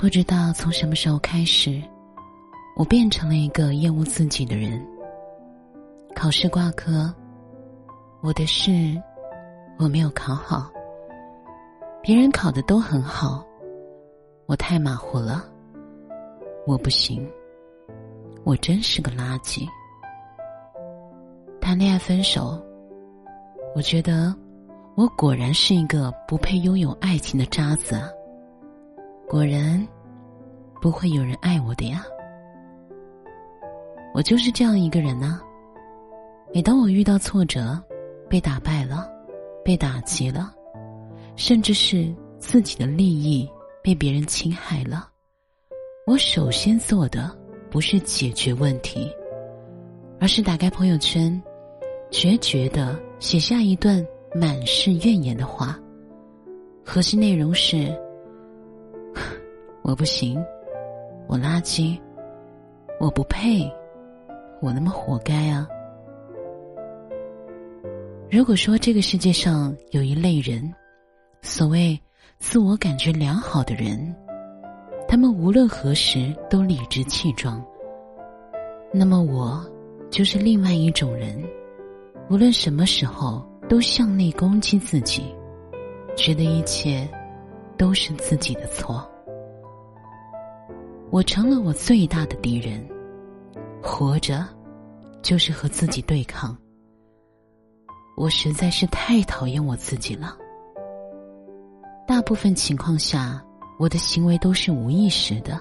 不知道从什么时候开始，我变成了一个厌恶自己的人。考试挂科，我的试我没有考好。别人考的都很好，我太马虎了。我不行，我真是个垃圾。谈恋爱分手，我觉得我果然是一个不配拥有爱情的渣子啊。果然，不会有人爱我的呀。我就是这样一个人呐。每当我遇到挫折，被打败了，被打击了，甚至是自己的利益被别人侵害了，我首先做的不是解决问题，而是打开朋友圈，决绝的写下一段满是怨言的话。核心内容是。我不行，我垃圾，我不配，我那么活该啊！如果说这个世界上有一类人，所谓自我感觉良好的人，他们无论何时都理直气壮，那么我就是另外一种人，无论什么时候都向内攻击自己，觉得一切都是自己的错。我成了我最大的敌人，活着就是和自己对抗。我实在是太讨厌我自己了。大部分情况下，我的行为都是无意识的。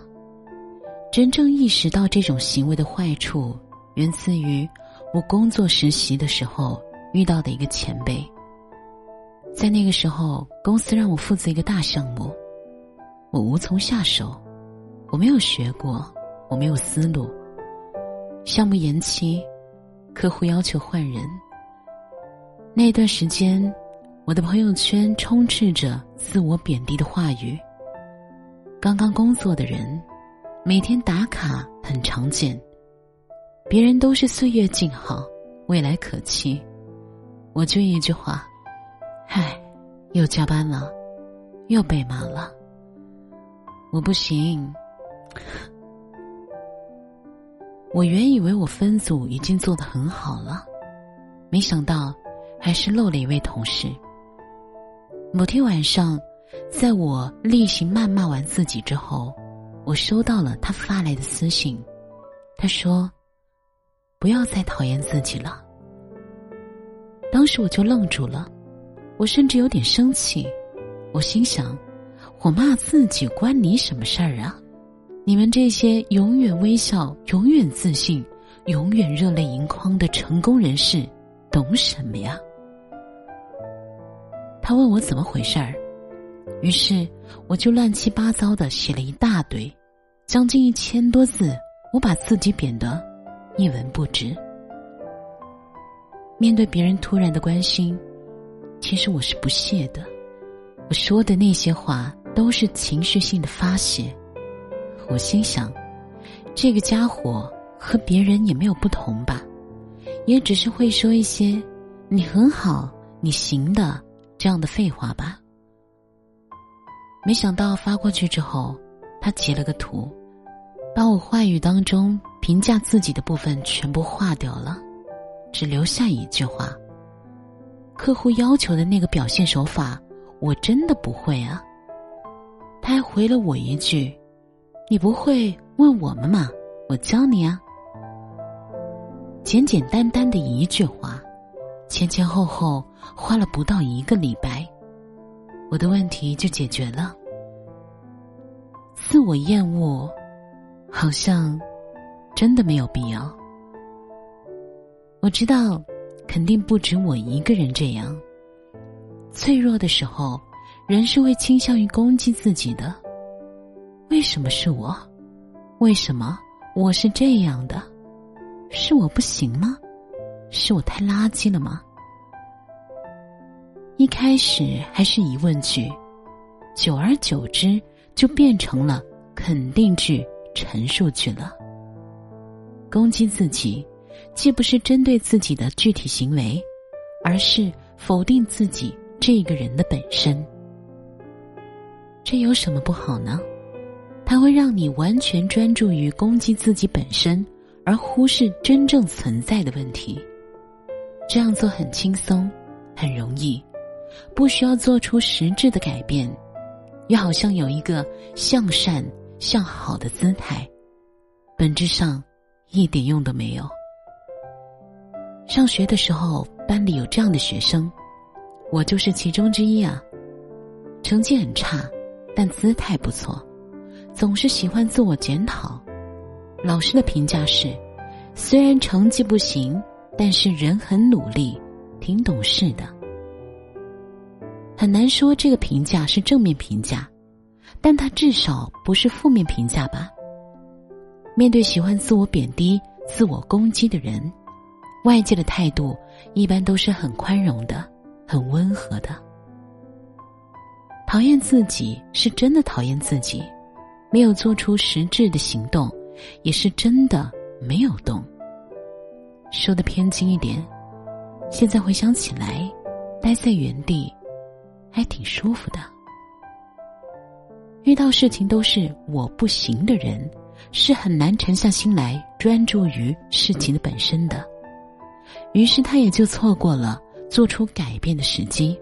真正意识到这种行为的坏处，源自于我工作实习的时候遇到的一个前辈。在那个时候，公司让我负责一个大项目，我无从下手。我没有学过，我没有思路。项目延期，客户要求换人。那段时间，我的朋友圈充斥着自我贬低的话语。刚刚工作的人，每天打卡很常见，别人都是岁月静好，未来可期。我就一句话：，唉，又加班了，又被骂了。我不行。我原以为我分组已经做得很好了，没想到还是漏了一位同事。某天晚上，在我例行谩骂完自己之后，我收到了他发来的私信，他说：“不要再讨厌自己了。”当时我就愣住了，我甚至有点生气，我心想：“我骂自己关你什么事儿啊？”你们这些永远微笑、永远自信、永远热泪盈眶的成功人士，懂什么呀？他问我怎么回事儿，于是我就乱七八糟的写了一大堆，将近一千多字，我把自己贬得一文不值。面对别人突然的关心，其实我是不屑的，我说的那些话都是情绪性的发泄。我心想，这个家伙和别人也没有不同吧，也只是会说一些“你很好，你行的”这样的废话吧。没想到发过去之后，他截了个图，把我话语当中评价自己的部分全部划掉了，只留下一句话：“客户要求的那个表现手法，我真的不会啊。”他还回了我一句。你不会问我们吗？我教你啊。简简单单的一句话，前前后后花了不到一个礼拜，我的问题就解决了。自我厌恶，好像真的没有必要。我知道，肯定不止我一个人这样。脆弱的时候，人是会倾向于攻击自己的。为什么是我？为什么我是这样的？是我不行吗？是我太垃圾了吗？一开始还是疑问句，久而久之就变成了肯定句、陈述句了。攻击自己，既不是针对自己的具体行为，而是否定自己这个人的本身。这有什么不好呢？它会让你完全专注于攻击自己本身，而忽视真正存在的问题。这样做很轻松，很容易，不需要做出实质的改变，又好像有一个向善向好的姿态，本质上一点用都没有。上学的时候，班里有这样的学生，我就是其中之一啊。成绩很差，但姿态不错，总是喜欢自我检讨。老师的评价是：虽然成绩不行，但是人很努力，挺懂事的。很难说这个评价是正面评价，但他至少不是负面评价吧？面对喜欢自我贬低、自我攻击的人。外界的态度一般都是很宽容的，很温和的。讨厌自己是真的讨厌自己，没有做出实质的行动，也是真的没有动。说的偏激一点，现在回想起来，待在原地还挺舒服的。遇到事情都是我不行的人，是很难沉下心来专注于事情的本身的。于是他也就错过了做出改变的时机。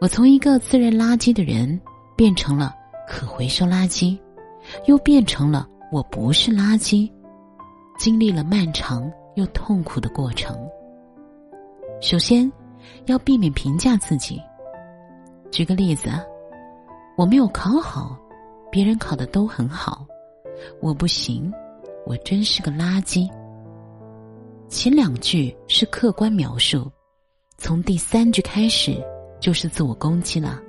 我从一个自认垃圾的人变成了可回收垃圾，又变成了我不是垃圾，经历了漫长又痛苦的过程。首先，要避免评价自己。举个例子，我没有考好，别人考的都很好，我不行，我真是个垃圾。前两句是客观描述，从第三句开始就是自我攻击了。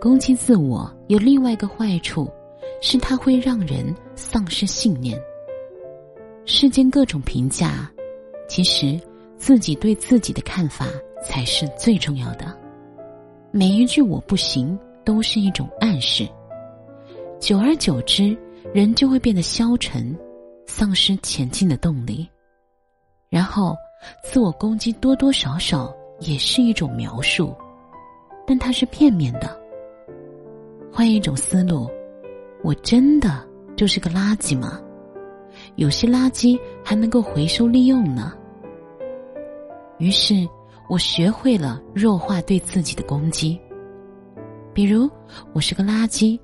攻击自我有另外一个坏处，是它会让人丧失信念。世间各种评价，其实自己对自己的看法才是最重要的。每一句“我不行”都是一种暗示，久而久之，人就会变得消沉，丧失前进的动力。然后，自我攻击多多少少也是一种描述，但它是片面的。换一种思路，我真的就是个垃圾吗？有些垃圾还能够回收利用呢。于是我学会了弱化对自己的攻击，比如我是个垃圾，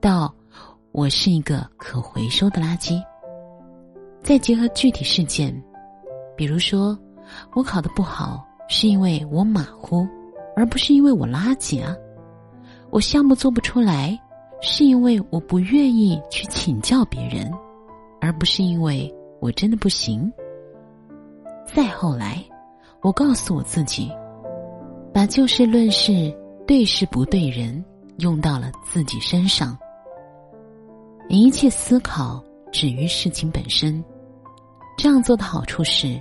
到我是一个可回收的垃圾。再结合具体事件。比如说，我考的不好是因为我马虎，而不是因为我垃圾啊。我项目做不出来，是因为我不愿意去请教别人，而不是因为我真的不行。再后来，我告诉我自己，把就事论事、对事不对人用到了自己身上，一切思考止于事情本身。这样做的好处是，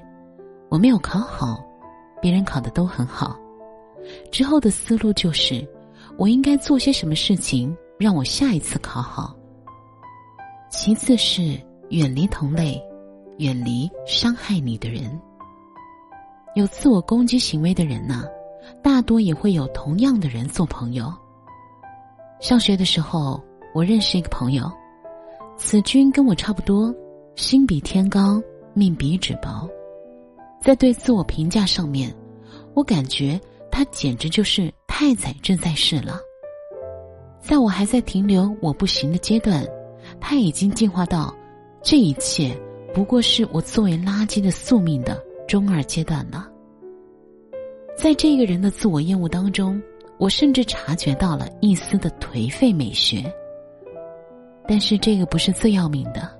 我没有考好，别人考的都很好。之后的思路就是，我应该做些什么事情让我下一次考好。其次是远离同类，远离伤害你的人。有自我攻击行为的人呢，大多也会有同样的人做朋友。上学的时候，我认识一个朋友，此君跟我差不多，心比天高。命比纸薄，在对自我评价上面，我感觉他简直就是太宰正在世了。在我还在停留我不行的阶段，他已经进化到这一切不过是我作为垃圾的宿命的中二阶段了。在这个人的自我厌恶当中，我甚至察觉到了一丝的颓废美学。但是这个不是最要命的，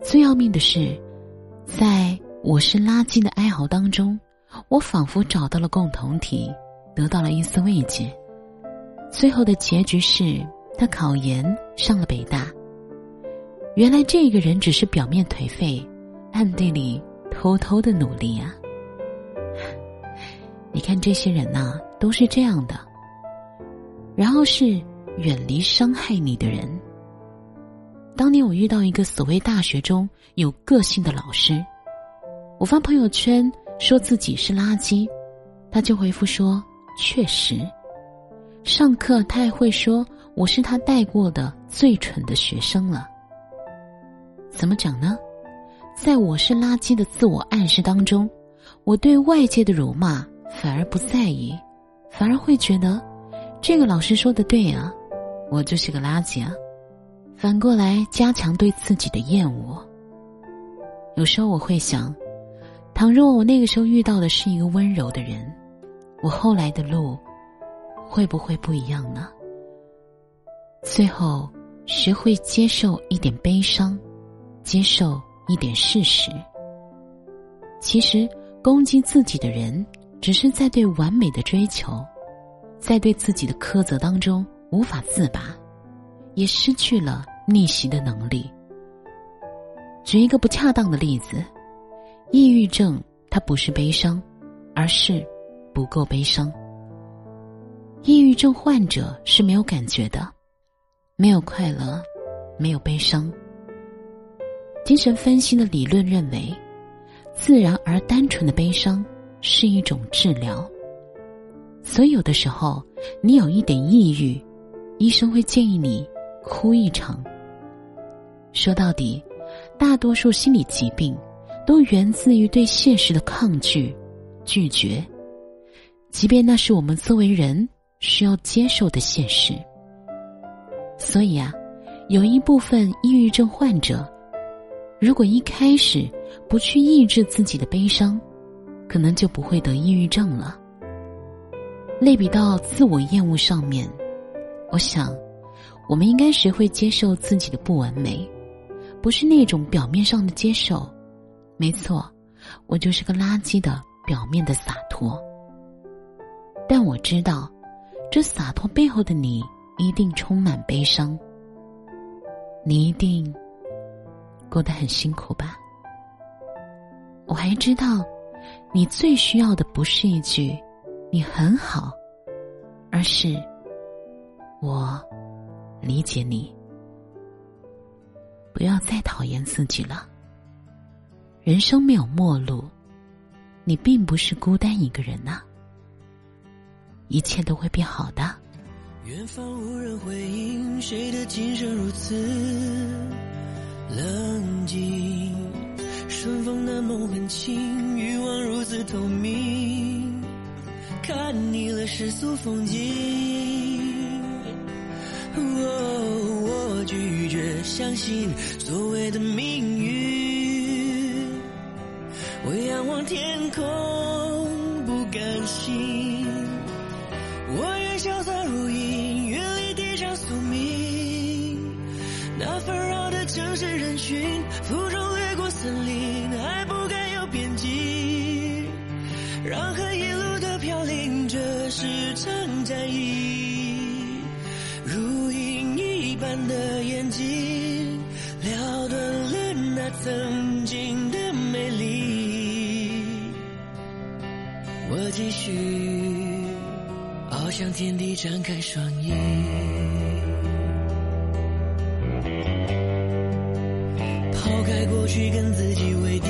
最要命的是。在我是垃圾的哀嚎当中，我仿佛找到了共同体，得到了一丝慰藉。最后的结局是他考研上了北大。原来这个人只是表面颓废，暗地里偷偷的努力啊！你看这些人呐，都是这样的。然后是远离伤害你的人。当年我遇到一个所谓大学中有个性的老师，我发朋友圈说自己是垃圾，他就回复说：“确实。”上课他还会说我是他带过的最蠢的学生了。怎么讲呢？在我是垃圾的自我暗示当中，我对外界的辱骂反而不在意，反而会觉得这个老师说的对啊，我就是个垃圾啊。反过来加强对自己的厌恶。有时候我会想，倘若我那个时候遇到的是一个温柔的人，我后来的路会不会不一样呢？最后，学会接受一点悲伤，接受一点事实。其实，攻击自己的人，只是在对完美的追求，在对自己的苛责当中无法自拔，也失去了逆袭的能力。举一个不恰当的例子，抑郁症它不是悲伤，而是不够悲伤。抑郁症患者是没有感觉的。没有快乐，没有悲伤。精神分析的理论认为，自然而单纯的悲伤是一种治疗。所以有的时候，你有一点抑郁，医生会建议你哭一场。说到底，大多数心理疾病都源自于对现实的抗拒、拒绝，即便那是我们作为人需要接受的现实。所以啊，有一部分抑郁症患者，如果一开始不去抑制自己的悲伤，可能就不会得抑郁症了。类比到自我厌恶上面，我想，我们应该学会接受自己的不完美，不是那种表面上的接受。没错，我就是个垃圾的表面的洒脱。但我知道，这洒脱背后的你。一定充满悲伤，你一定过得很辛苦吧？我还知道，你最需要的不是一句“你很好”，而是“我理解你”。不要再讨厌自己了。人生没有末路，你并不是孤单一个人呐，一切都会变好的。远方无人回应，谁的琴声如此冷静？顺风的梦很轻，欲望如此透明。看腻了世俗风景，我拒绝相信所谓的命运。我仰望天空，不甘心。我愿潇洒如鹰，远离地上宿命。那纷扰的城市人群，负重掠过森林，爱不该有边际。让恨一路的飘零，这是场战役。如影一般的眼睛，了断了那曾雨。翱翔天地，展开双翼，抛开过去，跟自己为敌，